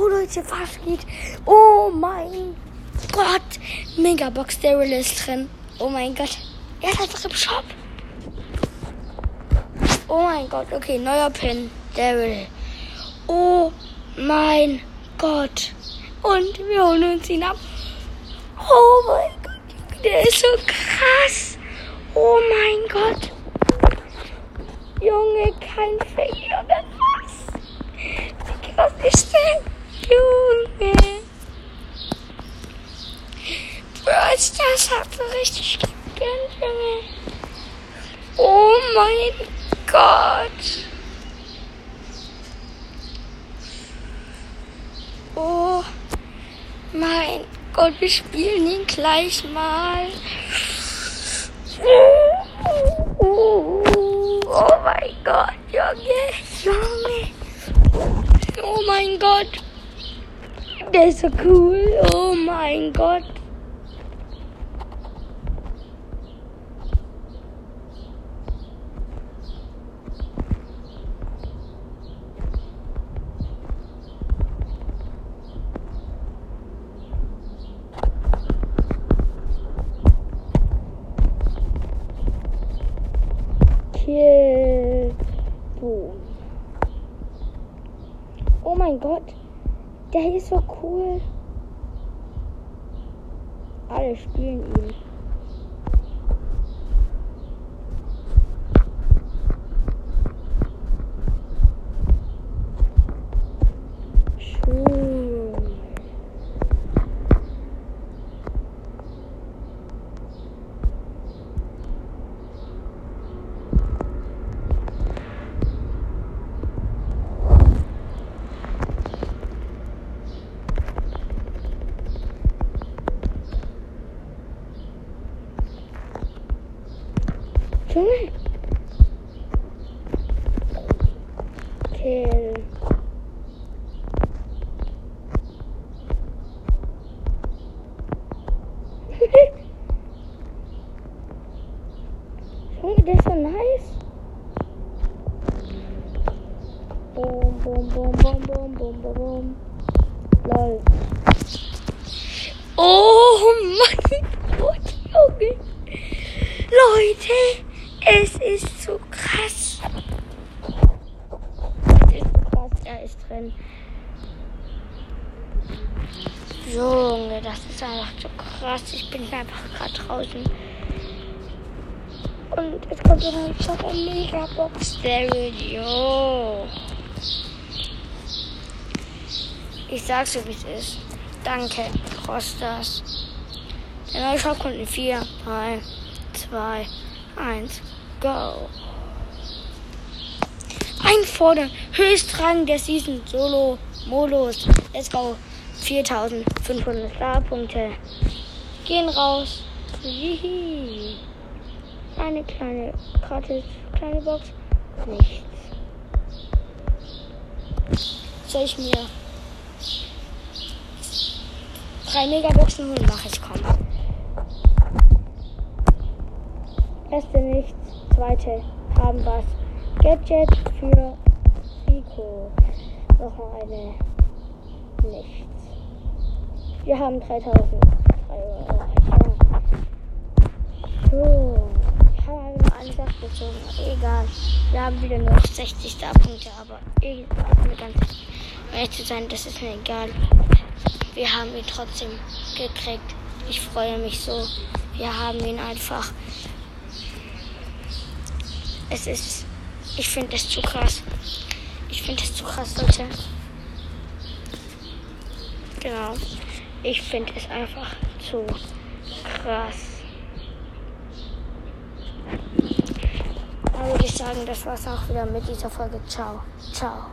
Oh Leute, was geht? Oh mein Gott. Megabox Daryl ist drin. Oh mein Gott. Er ist einfach im Shop. Oh mein Gott. Okay, neuer Pin. Daryl. Oh mein Gott. Und wir holen uns ihn ab. Oh mein Gott. Der ist so krass. Oh mein Gott. Junge, kein Fake, Junge, was? Wie krass ist der? Junge. Bro, das hat so richtig gegönnt, Junge. Oh mein Gott. Oh mein Gott, wir spielen ihn gleich mal. Oh mein Gott, Junge, Junge. Oh mein Gott. Ist so cool. Oh mein Gott. Kill. Boom. Oh mein Gott. Der ist so cool. Alle spielen ihn. Kill. Junge, der ist so nice. Boom, boom, boom, boom, boom, boom, boom, boom. Lol. Oh mein Gott, Junge. Leute, es ist so krass. Es ist krass, er ist drin. Junge, das ist einfach so krass. Ich bin einfach gerade draußen. Und es kommt so ein ein Megabox Daryl. Jo. Ich sag's so, wie es ist. Danke, Rostas. Der neue Shop kommt in 4, 3, 2, 1, go. Einfordern. Höchstrang der Season Solo Modus. Let's go. 4500 Starpunkte. Gehen raus. Hihi. Eine kleine gratis kleine Box. Nichts. Soll ich mir drei Megaboxen holen? Mach ich komm. Erste nichts, zweite haben was. Gadget für Rico. Noch mal eine nichts. Wir haben 3000 Euro. So. Ich habe einfach alles abgezogen. Egal. Wir haben wieder nur 60 Starpunkte, aber ich mir ganz ehrlich zu sein, das ist mir egal. Wir haben ihn trotzdem gekriegt. Ich freue mich so. Wir haben ihn einfach es ist. Ich finde es zu krass. Ich finde es zu krass, Leute. Genau. Ich finde es einfach zu krass. Da würde ich sagen, das war's auch wieder mit dieser Folge. Ciao. Ciao.